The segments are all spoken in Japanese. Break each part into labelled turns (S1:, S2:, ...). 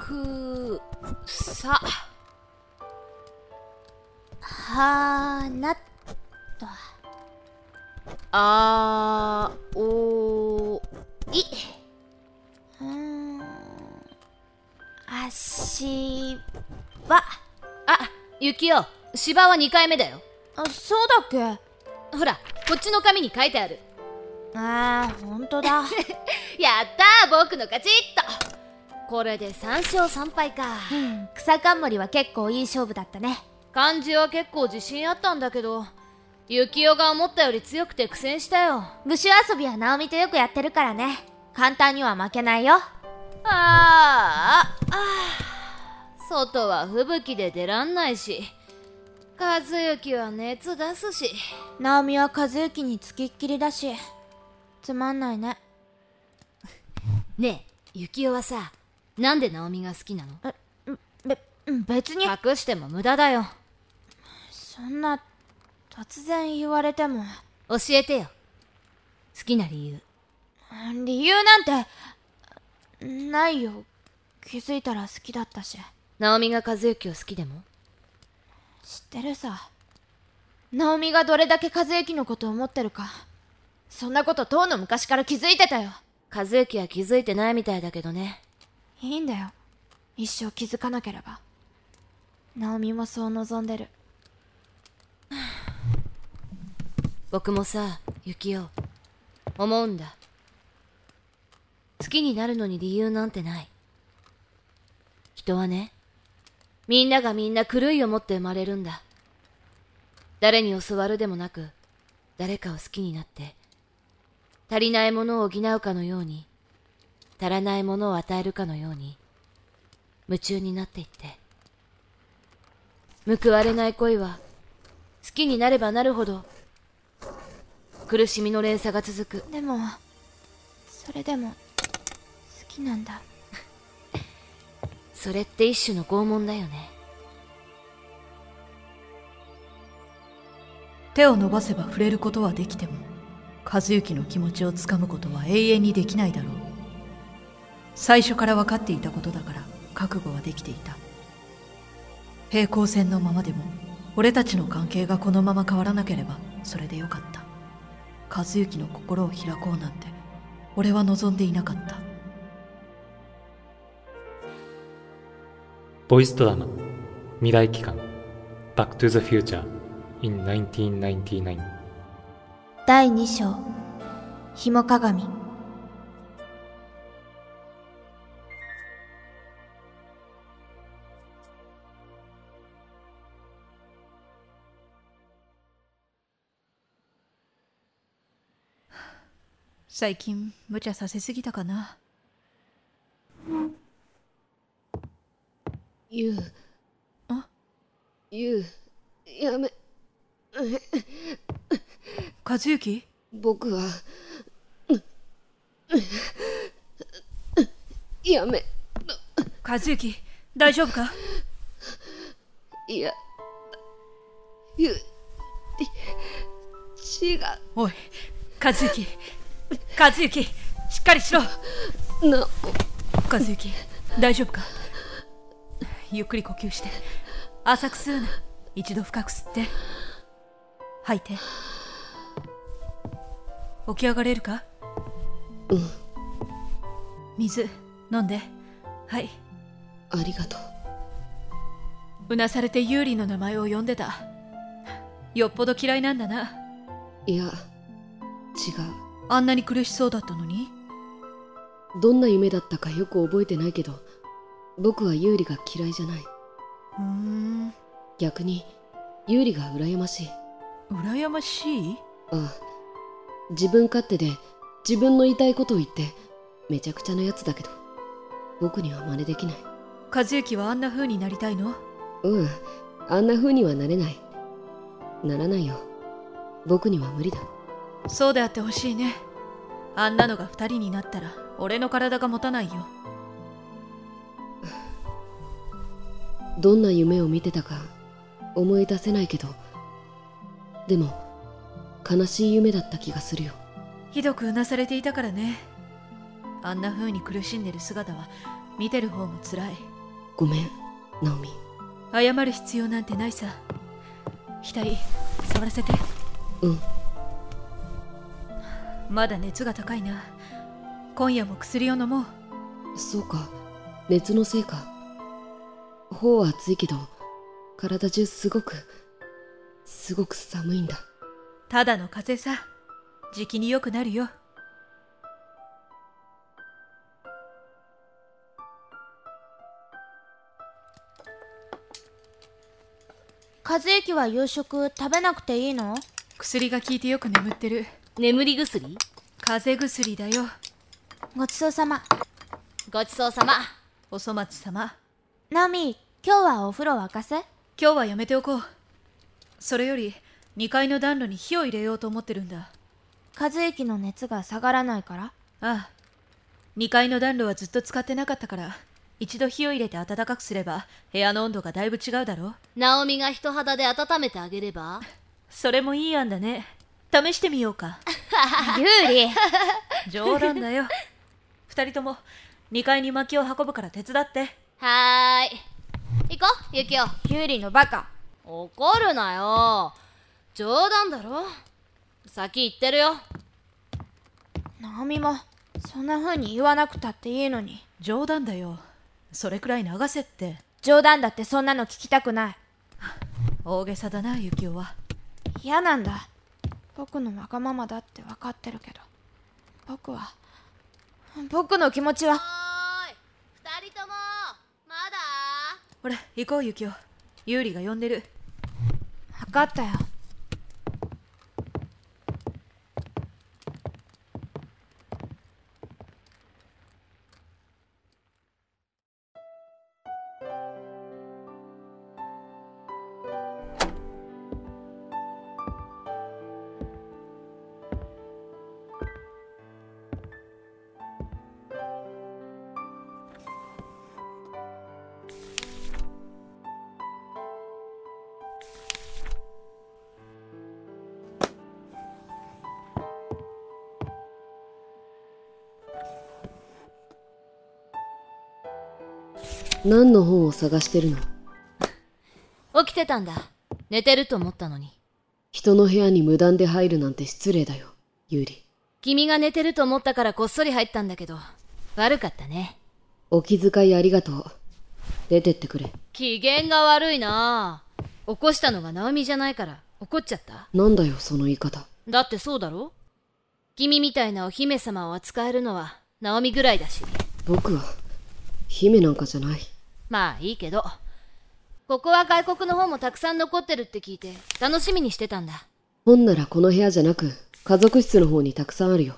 S1: くさ。
S2: はなと。
S1: あおい。
S2: うん。足は
S1: あゆきお芝は2回目だよ。
S2: あそうだっけ？
S1: ほらこっちの紙に書いてある。
S2: あーほんとだ。
S1: やったー僕の勝ち。っとこれで3勝3敗か。
S2: うん。草冠は結構いい勝負だったね。
S1: 漢字は結構自信あったんだけどゆきおが思ったより強くて苦戦したよ。
S2: 武士遊びは直美とよくやってるからね。簡単には負けないよ。
S1: あーああー。外は吹雪で出らんないし和幸は熱出すし。
S2: 直美は和幸につきっきりだし。つまんないね。
S1: ねえゆきおはさなんで直美が好きなの？
S2: べ別に。
S1: 隠しても無駄だよ。
S2: そんな突然言われても。
S1: 教えてよ。好きな理由。
S2: 理由なんてないよ。気づいたら好きだったし。
S1: 直美が和幸を好きでも？
S2: 知ってるさ。直美がどれだけ和幸のことを思ってるか。そんなこととうの昔から気づいてたよ。
S1: 和幸は気づいてないみたいだけどね
S2: いいんだよ。一生気づかなければ。直美もそう望んでる。
S1: 僕もさゆきお思うんだ。好きになるのに理由なんてない。人はねみんながみんな狂いを持って生まれるんだ。誰に教わるでもなく誰かを好きになって足りないものを補うかのように足らないものを与えるかのように夢中になっていって。報われない恋は好きになればなるほど苦しみの連鎖が続く。
S2: でもそれでも好きなんだ。
S1: それって一種の拷問だよね。
S3: 手を伸ばせば触れることはできても和幸の気持ちをつかむことは永遠にできないだろう最初から分かっていたことだから覚悟はできていた。平行線のままでも俺たちの関係がこのまま変わらなければそれでよかった。和幸の心を開こうなんて俺は望んでいなかった。
S4: ボイスドラマ未来機関 Back to the Future in 1999
S2: 第2章ひも鏡
S3: 最近無茶させすぎたかな？
S5: ゆう。
S3: あ？
S5: ゆう。やめ。
S3: 和幸？
S5: 僕は。やめ。
S3: 和幸大丈夫か？
S5: いや。ゆう。違
S3: おい和幸和幸しっかりしろ。
S5: うな
S3: 和幸大丈夫か？ゆっくり呼吸して。浅く吸うな一度深く吸って。吐いて。起き上がれるか？
S5: うん。
S3: 水飲んで。はい。
S5: ありがとう。
S3: うなされてユーリの名前を呼んでた。よっぽど嫌いなんだな。い
S5: や違う
S3: あんなに苦しそうだったのに？
S5: どんな夢だったかよく覚えてないけど僕はユーリが嫌いじゃない。う
S3: ーん。
S5: 逆にユーリが羨ましい。
S3: 羨ましい？
S5: ああ。自分勝手で自分の言いたいことを言ってめちゃくちゃなやつだけど僕には真似できない。
S3: 和幸はあんな風になりたいの？
S5: うん。あんな風にはなれない。ならないよ。僕には無理だ
S3: そうであってほしいね。あんなのが二人になったら俺の体が持たないよ。
S5: どんな夢を見てたか思い出せないけどでも悲しい夢だった気がするよ。
S3: ひどくうなされていたからね。あんな風に苦しんでる姿は見てる方も辛い。
S5: ごめんナオミ。
S3: 謝る必要なんてないさ。額触らせて。
S5: うん
S3: まだ熱が高いな。今夜も薬を飲もう。
S5: そうか。熱のせいか。頬は熱いけど体中すごくすごく寒いんだ。
S3: ただの風邪さ。じきに良くなるよ。
S2: 和之は夕食食べなくていいの？
S3: 薬が効いてよく眠ってる
S1: 眠り薬？
S3: 風邪薬だよ。
S2: ごちそうさま。
S1: ごちそうさま。
S3: お粗末様。
S2: ナオミ今日はお風呂沸かせ？
S3: 今日はやめておこう。それより2階の暖炉に火を入れようと思ってるんだ。
S2: 和之の熱が下がらないから？
S3: ああ。2階の暖炉はずっと使ってなかったから一度火を入れて暖かくすれば部屋の温度がだいぶ違うだろ
S1: ナオミが人肌で温めてあげれば？
S3: それもいい案だね試してみようか。
S2: 有利。
S3: 冗談だよ。二人とも2階に薪を運ぶから手伝って。
S1: はーい。行こうユキオ。
S2: 有利のバカ。
S1: 怒るなよ。冗談だろ。先行ってるよ。
S2: ナオミもそんな風に言わなくたっていいのに。
S3: 冗談だよ。それくらい流せって。
S2: 冗談だってそんなの聞きたくない。
S3: 大げさだなユキオは。
S2: 嫌なんだ僕のわがままだって分かってるけど。僕は僕の気持ちは。
S1: おーい二人ともまだ？
S3: ほら行こうユキオ。ユーリが呼んでる。
S2: 分かったよ
S5: 何の本を探してるの？
S1: 起きてたんだ。寝てると思ったのに。
S5: 人の部屋に無断で入るなんて失礼だよユーリ。
S1: 君が寝てると思ったからこっそり入ったんだけど悪かったね。
S5: お気遣いありがとう。出てってくれ。
S1: 機嫌が悪いな。起こしたのがナオミじゃないから怒っちゃった？
S5: なんだよその言い方。
S1: だってそうだろ？君みたいなお姫様を扱えるのはナオミぐらいだし
S5: 僕は姫なんかじゃない
S1: まあいいけど。ここは外国の本もたくさん残ってるって聞いて楽しみにしてたんだ。
S5: 本ならこの部屋じゃなく家族室の方にたくさんあるよ。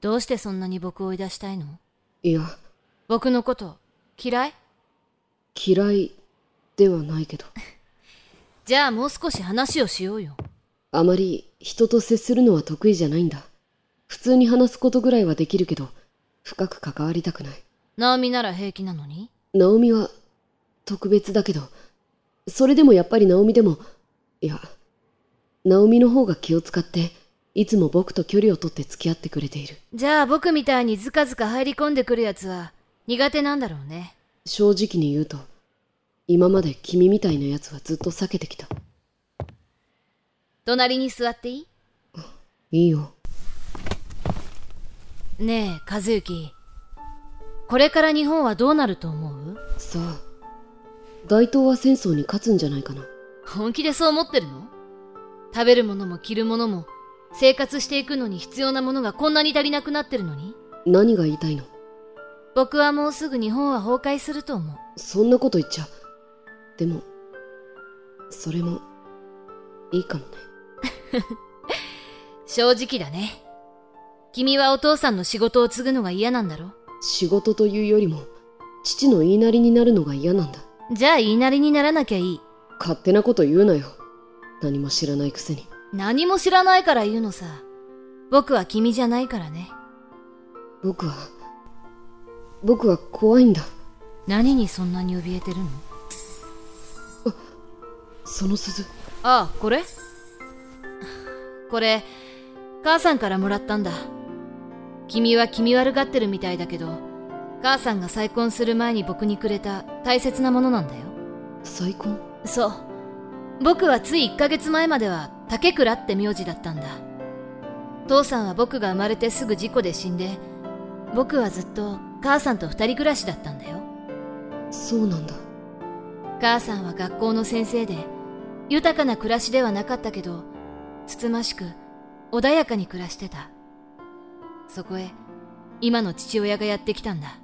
S1: どうしてそんなに僕を追い出したいの？
S5: いや。
S1: 僕のこと嫌い？
S5: 嫌いではないけど。
S1: じゃあもう少し話をしようよ。
S5: あまり人と接するのは得意じゃないんだ。普通に話すことぐらいはできるけど深く関わりたくない。
S1: ナオミなら平気なのに？
S5: ナオミは特別だけどそれでもやっぱりナオミでもいやナオミの方が気を使っていつも僕と距離を取って付き合ってくれている。
S1: じゃあ僕みたいにズカズカ入り込んでくるやつは苦手なんだろうね。
S5: 正直に言うと今まで君みたいなやつはずっと避けてきた。
S1: 隣に座っていい？
S5: いいよ。
S1: ねえ和幸。これから日本はどうなると思う？
S5: さあ大東亜戦争に勝つんじゃないかな。
S1: 本気でそう思ってるの？食べるものも着るものも生活していくのに必要なものがこんなに足りなくなってるのに？
S5: 何が言いたいの？
S1: 僕はもうすぐ日本は崩壊すると思う。
S5: そんなこと言っちゃでもそれもいいかもね。
S1: 正直だね。君はお父さんの仕事を継ぐのが嫌なんだろ？
S5: 仕事というよりも父の言いなりになるのが嫌なんだ。
S1: じゃあ言いなりにならなきゃいい。
S5: 勝手なこと言うなよ。何も知らないくせに。
S1: 何も知らないから言うのさ。僕は君じゃないからね。
S5: 僕は僕は怖いんだ。
S1: 何にそんなに怯えてるの？
S5: その鈴。
S1: ああこれ？これ母さんからもらったんだ。君は気味悪がってるみたいだけど母さんが再婚する前に僕にくれた大切なものなんだよ。
S5: 再婚？
S1: そう。僕はつい1ヶ月前までは竹倉って名字だったんだ。父さんは僕が生まれてすぐ事故で死んで僕はずっと母さんと二人暮らしだったんだよ。
S5: そうなんだ。
S1: 母さんは学校の先生で豊かな暮らしではなかったけどつつましく穏やかに暮らしてた。そこへ今の父親がやってきたんだ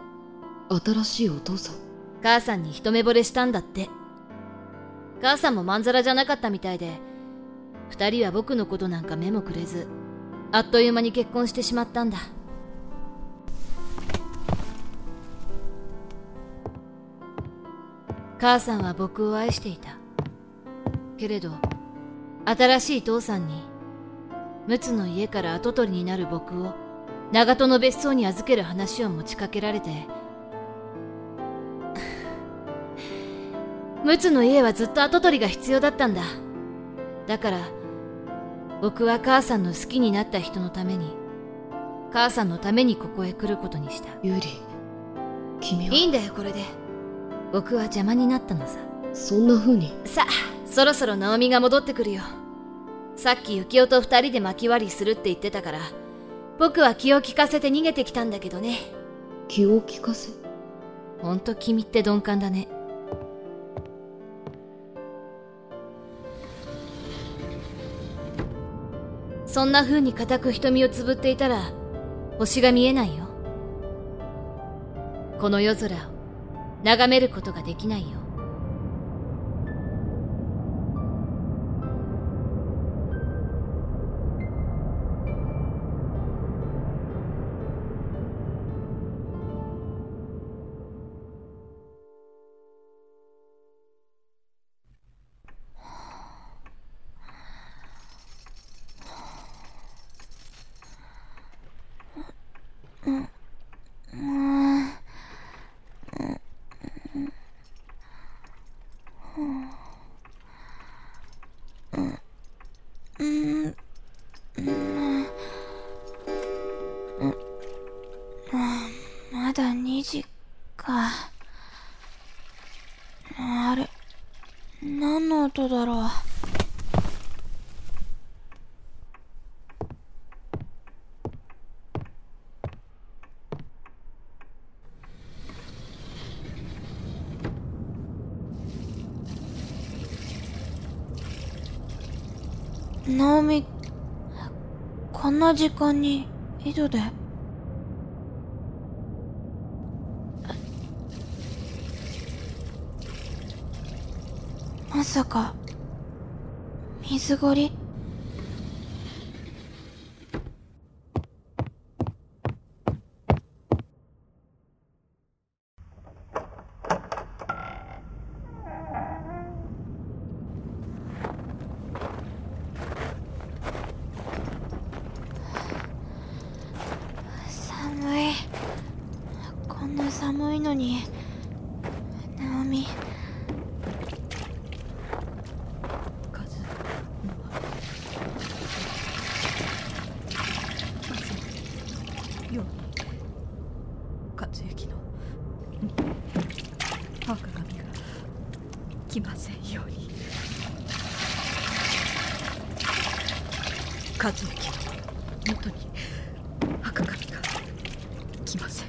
S5: 新しいお父さん。
S1: 母さんに一目惚れしたんだって。母さんもまんざらじゃなかったみたいで二人は僕のことなんか目もくれずあっという間に結婚してしまったんだ。母さんは僕を愛していた。けれど新しい父さんに陸奥の家から跡取りになる僕を長門の別荘に預ける話を持ちかけられて陸奥の家はずっと跡取りが必要だったんだ。だから僕は母さんの好きになった人のために母さんのためにここへ来ることにした。
S5: ユーリ君は？い
S1: いんだよこれで。僕は邪魔になったのさ。
S5: そんな風に？
S1: さあそろそろ直美が戻ってくるよ。さっき幸男と二人で巻き割りするって言ってたから僕は気を利かせて逃げてきたんだけどね。
S5: 気を利かせ？
S1: ほんと君って鈍感だねそんな風に固く瞳をつぶっていたら星が見えないよ。この夜空を眺めることができないよ。
S2: 何の音だろう。ナオミこんな時間に井戸で。まさか。水ごり寒いこんな寒いのにナオミ
S3: 数よ和之の赤髪が来ませんように。和之の元に赤髪が来ません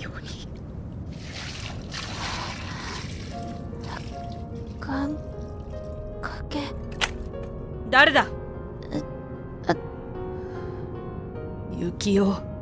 S3: ように
S2: 願掛け。
S3: 誰だ？
S2: あ
S3: 幸男